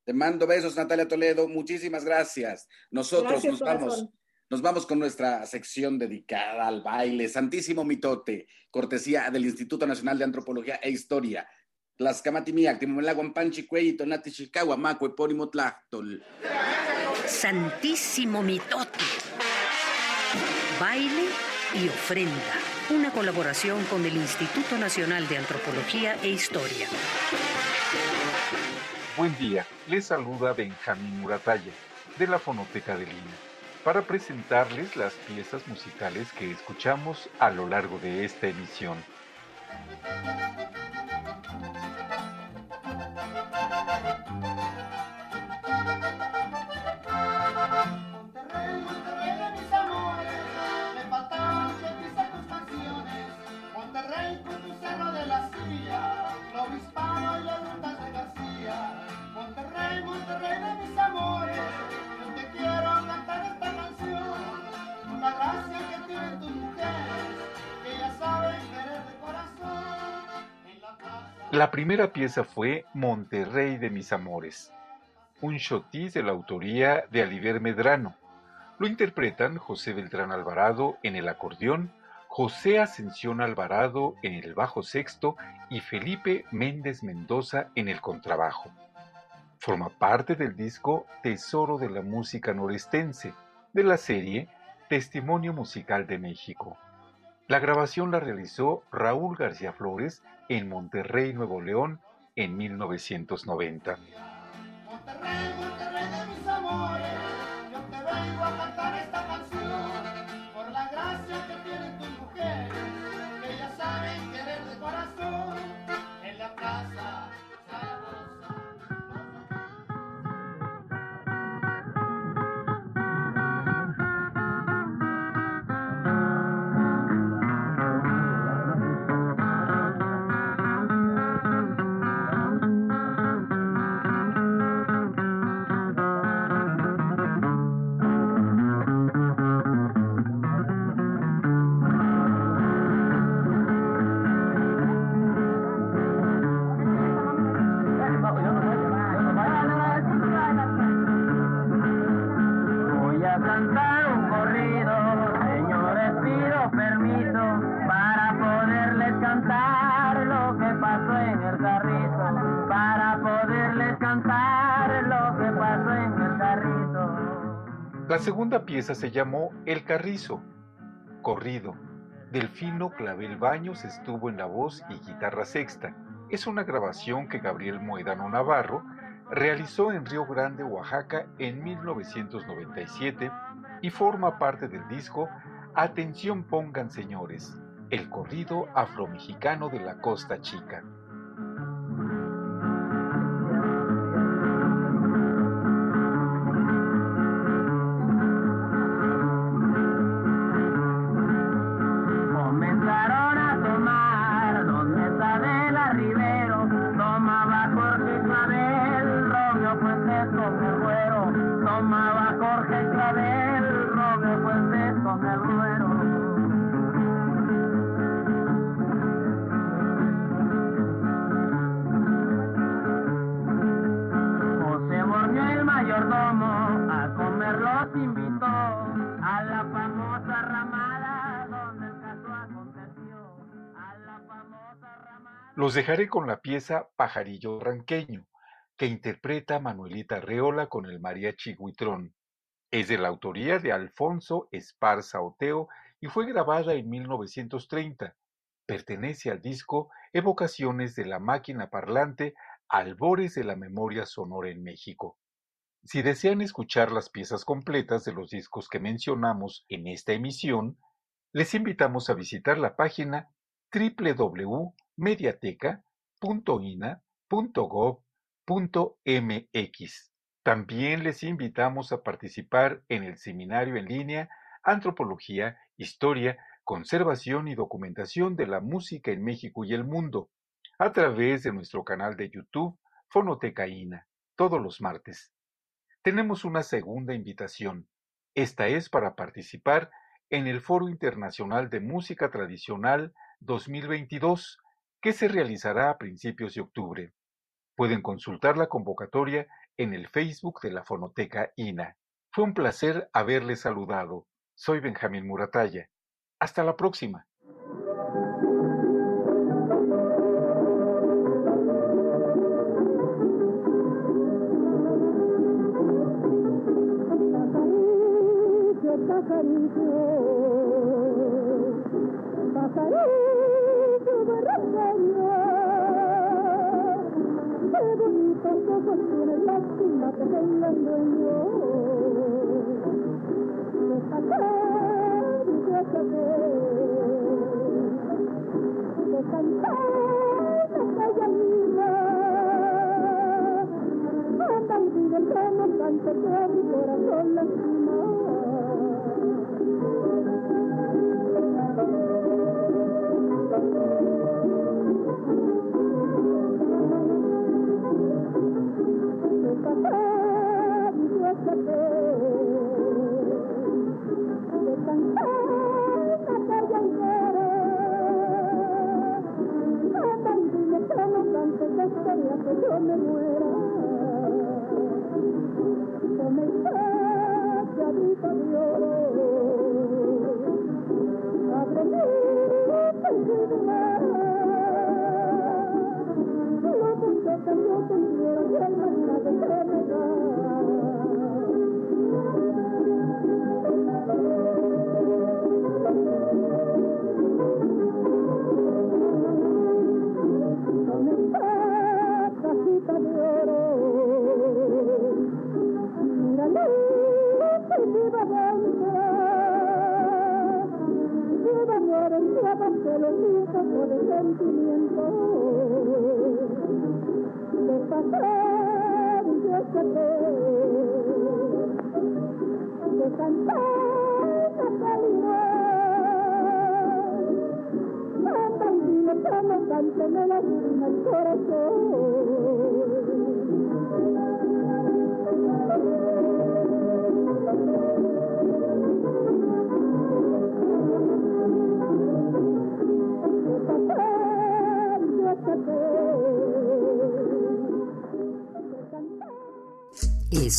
Te mando besos, Natalia Toledo. Muchísimas gracias. Nosotros Gracias, nos vamos. Nos vamos con nuestra sección dedicada al baile, Santísimo Mitote, cortesía del Instituto Nacional de Antropología e Historia. Tlaxcamatimiac, Timomela, Guampanchi, Cuey, Tonati, Chicago, Macue. Santísimo Mitote. Baile y ofrenda. Una colaboración con el Instituto Nacional de Antropología e Historia. Buen día, les saluda Benjamín Muratalla, de la Fonoteca de Lima, para presentarles las piezas musicales que escuchamos a lo largo de esta emisión. La primera pieza fue Monterrey de mis amores, un chotis de la autoría de Aliver Medrano. Lo interpretan José Beltrán Alvarado en el acordeón, José Ascensión Alvarado en el bajo sexto y Felipe Méndez Mendoza en el contrabajo. Forma parte del disco Tesoro de la Música Norestense, de la serie Testimonio Musical de México. La grabación la realizó Raúl García Flores en Monterrey, Nuevo León, en 1990. Segunda pieza se llamó El Carrizo, corrido. Delfino Clavel Baños estuvo en la voz y guitarra sexta. Es una grabación que Gabriel Moedano Navarro realizó en Río Grande, Oaxaca, en 1997 y forma parte del disco Atención pongan señores, el corrido afromexicano de la Costa Chica. Los dejaré con la pieza Pajarillo Ranqueño, que interpreta Manuelita Reola con el mariachi Huitrón. Es de la autoría de Alfonso Esparza Oteo y fue grabada en 1930. Pertenece al disco Evocaciones de la máquina parlante, albores de la memoria sonora en México. Si desean escuchar las piezas completas de los discos que mencionamos en esta emisión, les invitamos a visitar la página www.mediateca.ina.gov.mx. También les invitamos a participar en el seminario en línea Antropología, Historia, Conservación y Documentación de la Música en México y el Mundo, a través de nuestro canal de YouTube Fonoteca INA, todos los martes. Tenemos una segunda invitación. Esta es para participar en el Foro Internacional de Música Tradicional 2022, que se realizará a principios de octubre. Pueden consultar la convocatoria en el Facebook de la Fonoteca INA. Fue un placer haberles saludado. Soy Benjamín Muratalla. Hasta la próxima. Ojos tiene, lástima que tengan dueño. De cantar y de saber, de cantar la calle mía. Anda y vive el tono tanto que mi corazón. Me muera.